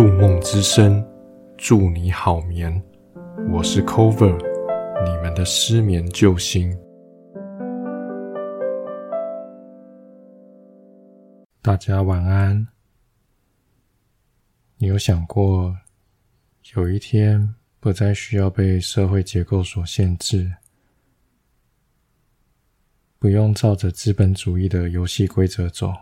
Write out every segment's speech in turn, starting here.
入梦之声，祝你好眠。我是 Cover，你们的失眠救星。大家晚安。你有想过，有一天不再需要被社会结构所限制，不用照着资本主义的游戏规则走？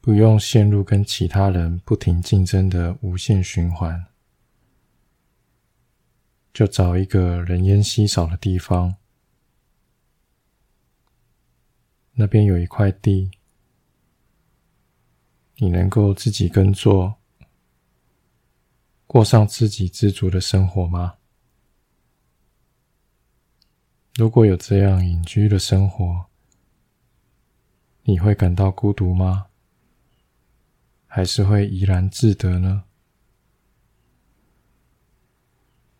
不用陷入跟其他人不停竞争的无限循环，就找一个人烟稀少的地方，那边有一块地，你能够自己耕作，过上自给自足的生活吗？如果有这样隐居的生活，你会感到孤独吗？还是会怡然自得呢？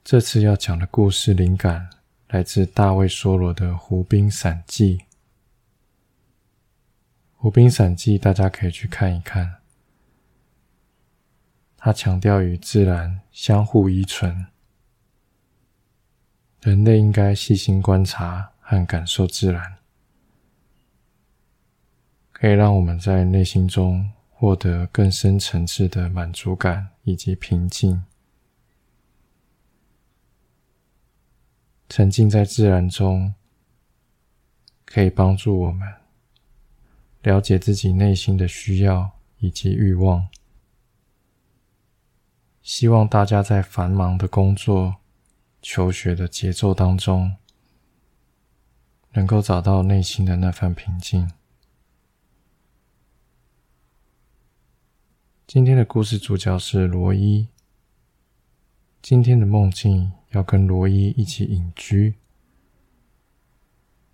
这次要讲的故事灵感来自大卫·梭罗的《湖滨散记》。《湖滨散记》大家可以去看一看，他强调与自然相互依存，人类应该细心观察和感受自然，可以让我们在内心中。获得更深层次的满足感以及平静，沉浸在自然中，可以帮助我们了解自己内心的需要以及欲望。希望大家在繁忙的工作、求学的节奏当中，能够找到内心的那份平静。今天的故事主角是罗伊。今天的梦境要跟罗伊一起隐居。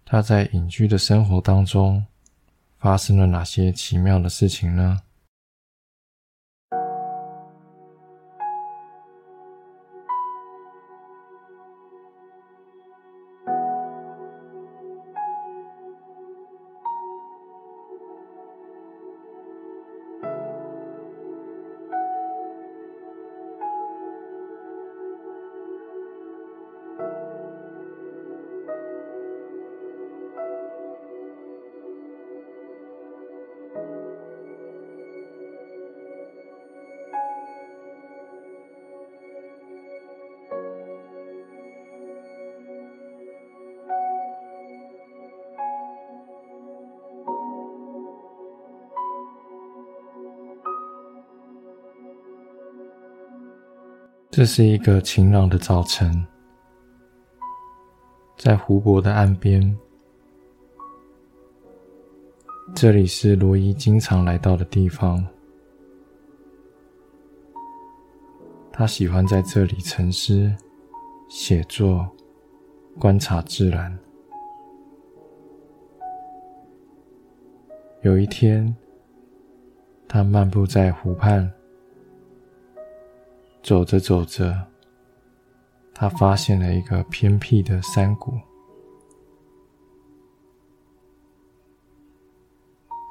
他在隐居的生活当中发生了哪些奇妙的事情呢？这是一个晴朗的早晨，在湖泊的岸边，这里是罗伊经常来到的地方。他喜欢在这里沉思、写作、观察自然。有一天，他漫步在湖畔。走着走着，他发现了一个偏僻的山谷，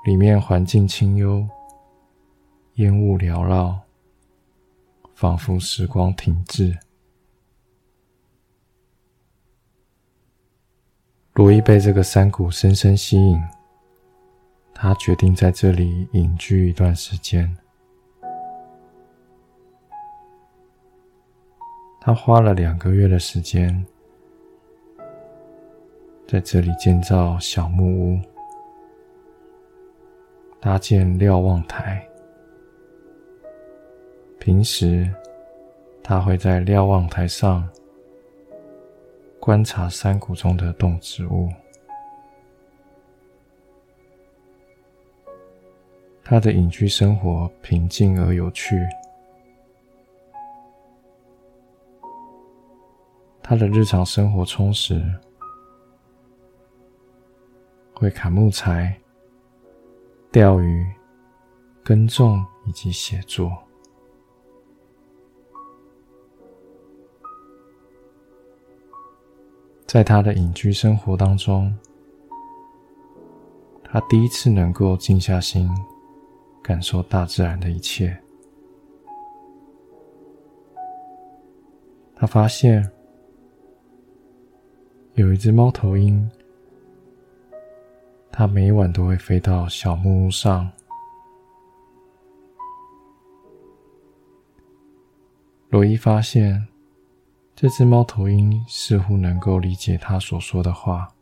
里面环境清幽，烟雾缭绕，仿佛时光停滞。罗伊被这个山谷深深吸引，他决定在这里隐居一段时间。他花了两个月的时间，在这里建造小木屋，搭建瞭望台。平时，他会在瞭望台上观察山谷中的动植物。他的隐居生活平静而有趣。他的日常生活充实，会砍木材、钓鱼、耕种以及写作。在他的隐居生活当中，他第一次能够静下心感受大自然的一切。他发现有一只猫头鹰，它每晚都会飞到小木屋上。罗伊发现，这只猫头鹰似乎能够理解他所说的话。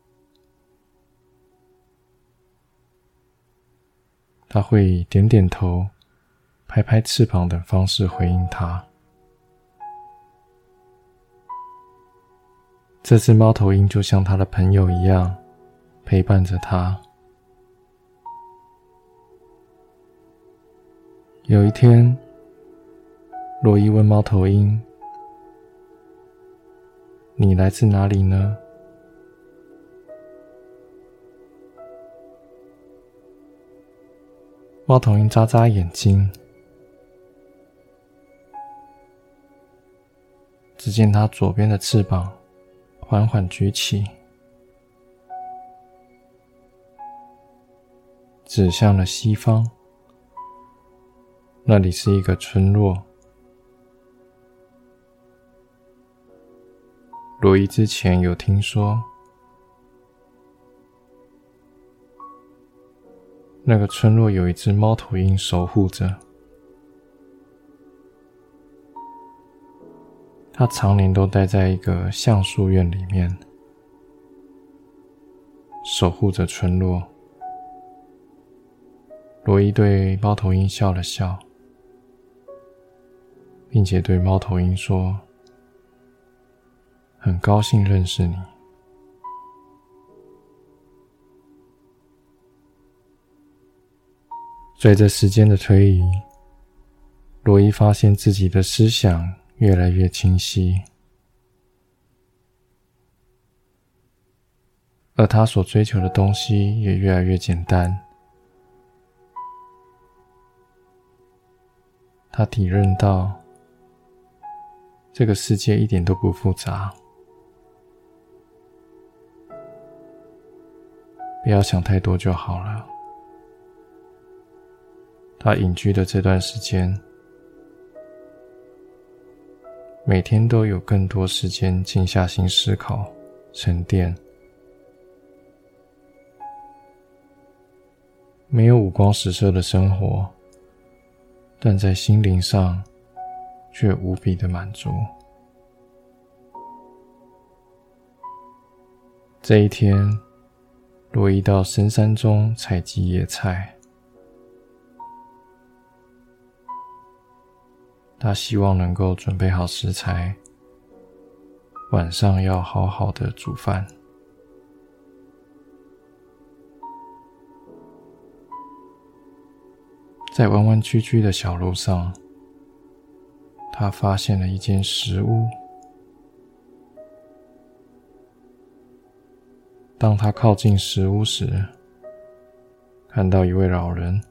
他会以点点头、拍拍翅膀等方式回应他。这只猫头鹰就像他的朋友一样，陪伴着他。有一天，罗伊问猫头鹰：“你来自哪里呢？”猫头鹰眨眨眼睛，只见它左边的翅膀缓缓举起，指向了西方。那里是一个村落。罗伊之前有听说。那个村落有一只猫头鹰守护着，他常年都待在一个橡树院里面，守护着村落。罗伊对猫头鹰笑了笑，并且对猫头鹰说：“很高兴认识你。”随着时间的推移，罗伊发现自己的思想越来越清晰，而他所追求的东西也越来越简单。他体认到，这个世界一点都不复杂，不要想太多就好了。他隐居的这段时间，每天都有更多时间静下心思考、沉淀。没有五光十色的生活，但在心灵上却无比的满足。这一天，罗伊到深山中采集野菜。他希望能够准备好食材，晚上要好好的煮饭。在弯弯曲曲的小路上，他发现了一间石屋。当他靠近石屋时，看到一位老人。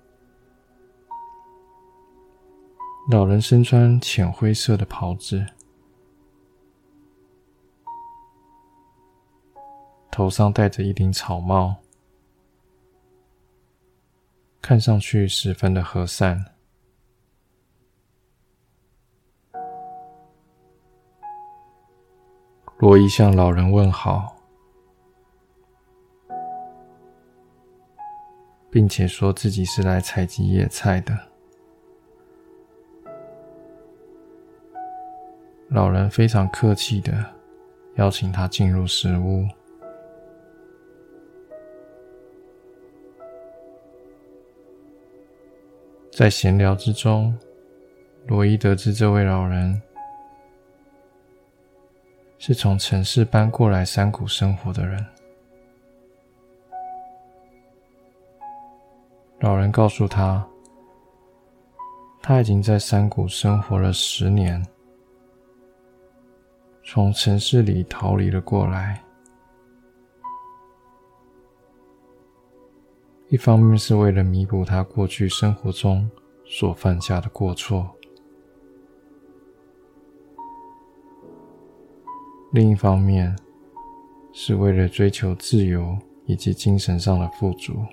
老人身穿浅灰色的袍子，头上戴着一顶草帽，看上去十分的和善。罗伊向老人问好，并且说自己是来采集野菜的。老人非常客气的邀请他进入食屋。在闲聊之中，罗伊得知这位老人是从城市搬过来山谷生活的人。老人告诉他，他已经在山谷生活了十年。从城市里逃离了过来，一方面是为了弥补他过去生活中所犯下的过错，另一方面是为了追求自由以及精神上的富足。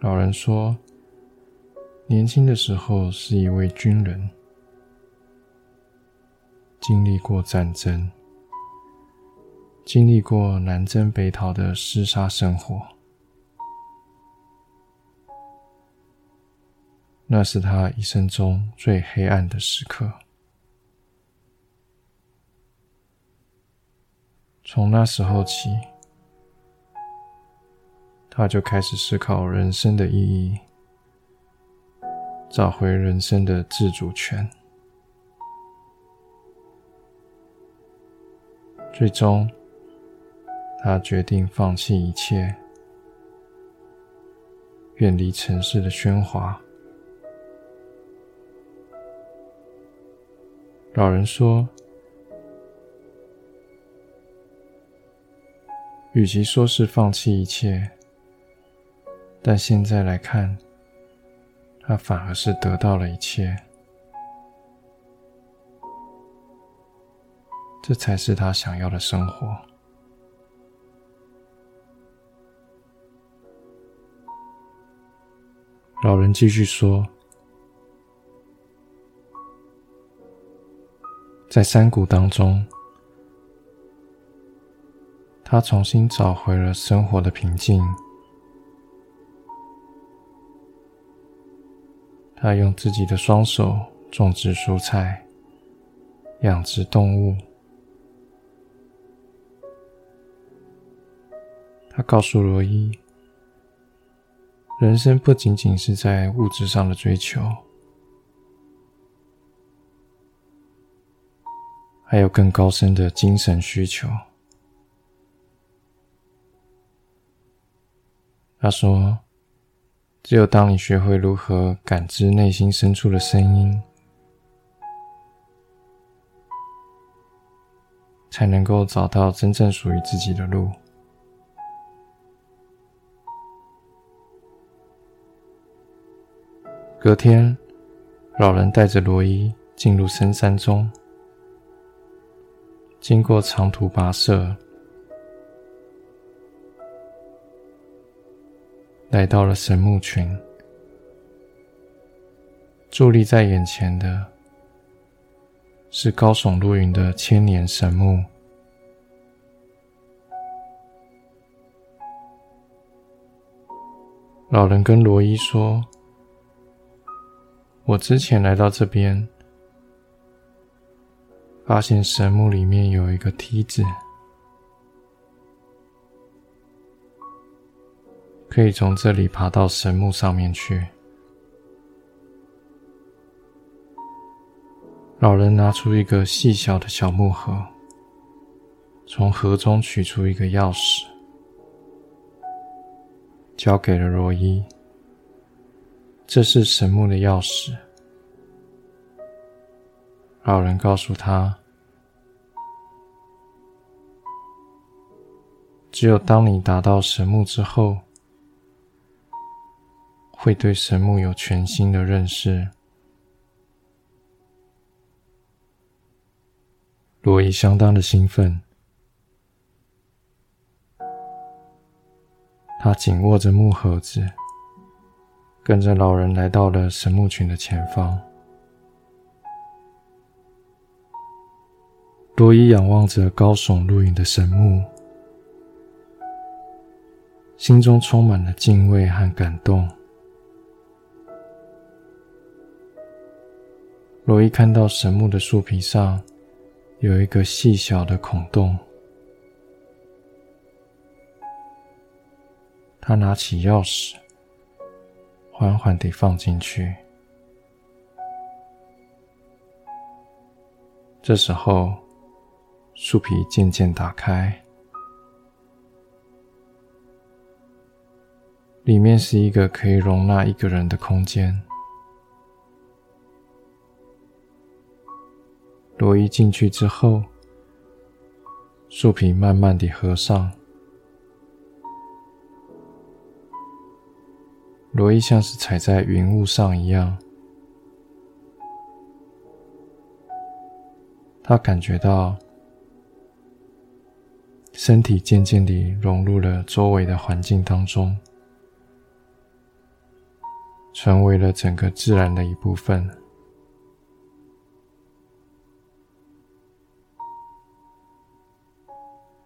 老人说，年轻的时候是一位军人，经历过战争，经历过南征北讨的厮杀生活，那是他一生中最黑暗的时刻。从那时候起。他就开始思考人生的意义，找回人生的自主权。最终，他决定放弃一切，远离城市的喧哗。老人说：“与其说是放弃一切。”但现在来看，他反而是得到了一切，这才是他想要的生活。老人继续说：“在山谷当中，他重新找回了生活的平静。”他用自己的双手种植蔬菜，养殖动物。他告诉罗伊，人生不仅仅是在物质上的追求，还有更高深的精神需求。他说。只有当你学会如何感知内心深处的声音，才能够找到真正属于自己的路。隔天，老人带着罗伊进入深山中，经过长途跋涉。来到了神木群，伫立在眼前的是高耸入云的千年神木。老人跟罗伊说：“我之前来到这边，发现神木里面有一个梯子。”可以从这里爬到神木上面去。老人拿出一个细小的小木盒，从盒中取出一个钥匙，交给了罗伊。这是神木的钥匙。老人告诉他：“只有当你达到神木之后。”会对神木有全新的认识。罗伊相当的兴奋，他紧握着木盒子，跟着老人来到了神木群的前方。罗伊仰望着高耸入云的神木，心中充满了敬畏和感动。罗伊看到神木的树皮上有一个细小的孔洞，他拿起钥匙，缓缓地放进去。这时候，树皮渐渐打开，里面是一个可以容纳一个人的空间。罗伊进去之后，树皮慢慢地合上。罗伊像是踩在云雾上一样，他感觉到身体渐渐地融入了周围的环境当中，成为了整个自然的一部分。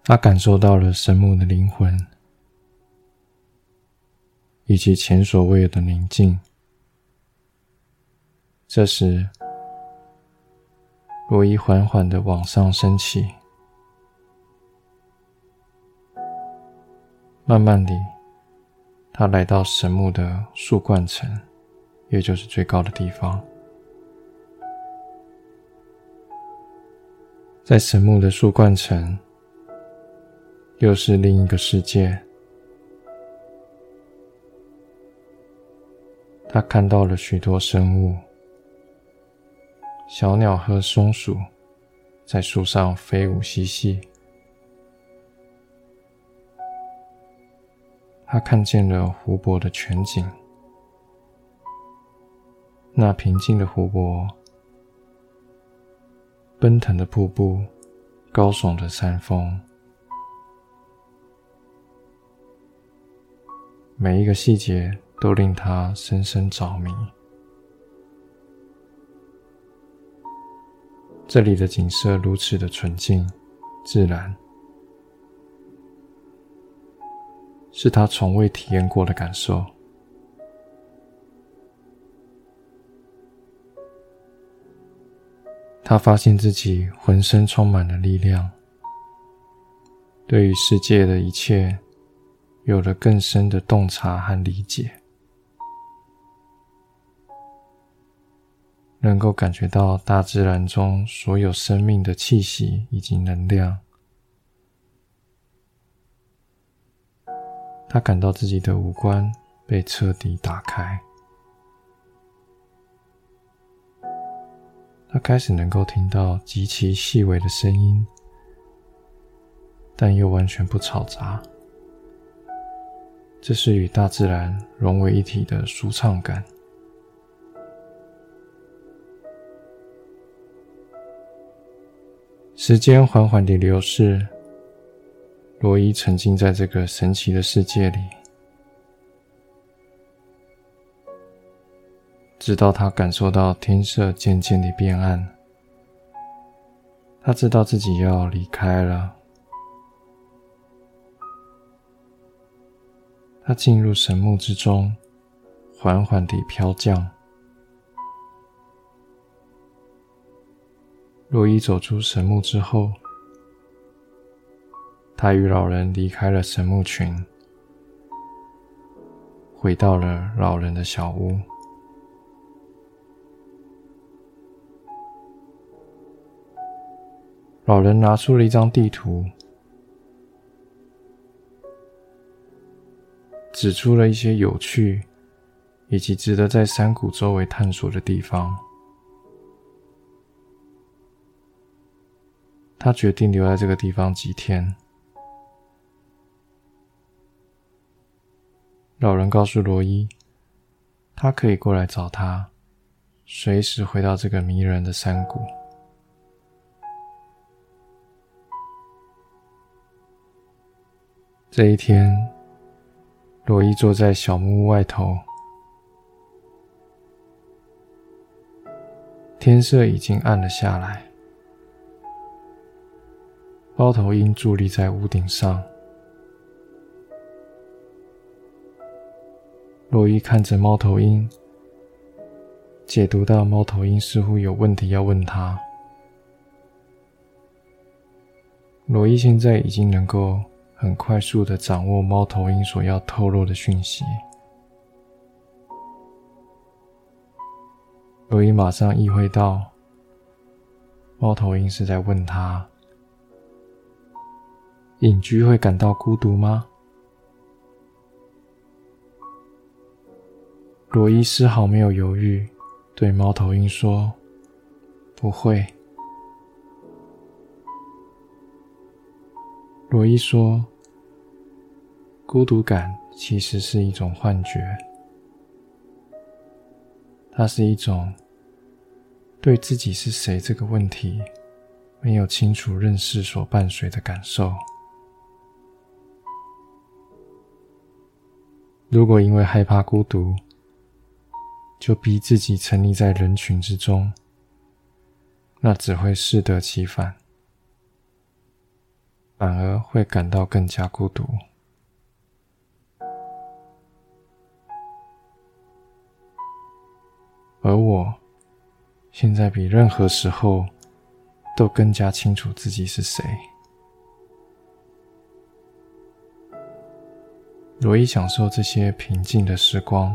他感受到了神木的灵魂，以及前所未有的宁静。这时，罗伊缓缓的往上升起，慢慢地，他来到神木的树冠层，也就是最高的地方。在神木的树冠层。又是另一个世界。他看到了许多生物，小鸟和松鼠在树上飞舞嬉戏。他看见了湖泊的全景，那平静的湖泊，奔腾的瀑布，高耸的山峰。每一个细节都令他深深着迷。这里的景色如此的纯净、自然，是他从未体验过的感受。他发现自己浑身充满了力量，对于世界的一切。有了更深的洞察和理解，能够感觉到大自然中所有生命的气息以及能量。他感到自己的五官被彻底打开，他开始能够听到极其细微的声音，但又完全不吵杂。这是与大自然融为一体的舒畅感。时间缓缓地流逝，罗伊沉浸在这个神奇的世界里，直到他感受到天色渐渐地变暗，他知道自己要离开了。他进入神木之中，缓缓地飘降。洛伊走出神木之后，他与老人离开了神木群，回到了老人的小屋。老人拿出了一张地图。指出了一些有趣以及值得在山谷周围探索的地方。他决定留在这个地方几天。老人告诉罗伊，他可以过来找他，随时回到这个迷人的山谷。这一天。罗伊坐在小木屋外头，天色已经暗了下来。猫头鹰伫立在屋顶上，罗伊看着猫头鹰，解读到猫头鹰似乎有问题要问他。罗伊现在已经能够。很快速的掌握猫头鹰所要透露的讯息，罗伊马上意会到，猫头鹰是在问他：隐居会感到孤独吗？罗伊丝毫没有犹豫，对猫头鹰说：“不会。”罗伊说：“孤独感其实是一种幻觉，它是一种对自己是谁这个问题没有清楚认识所伴随的感受。如果因为害怕孤独就逼自己沉溺在人群之中，那只会适得其反，反而会感到更加孤独。而我，现在比任何时候都更加清楚自己是谁。罗伊享受这些平静的时光，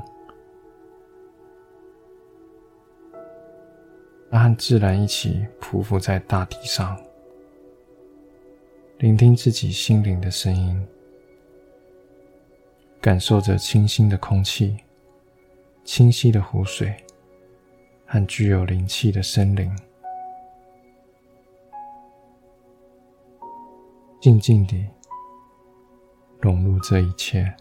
他和自然一起匍匐在大地上，聆听自己心灵的声音，感受着清新的空气、清晰的湖水。和具有灵气的森林，静静地融入这一切。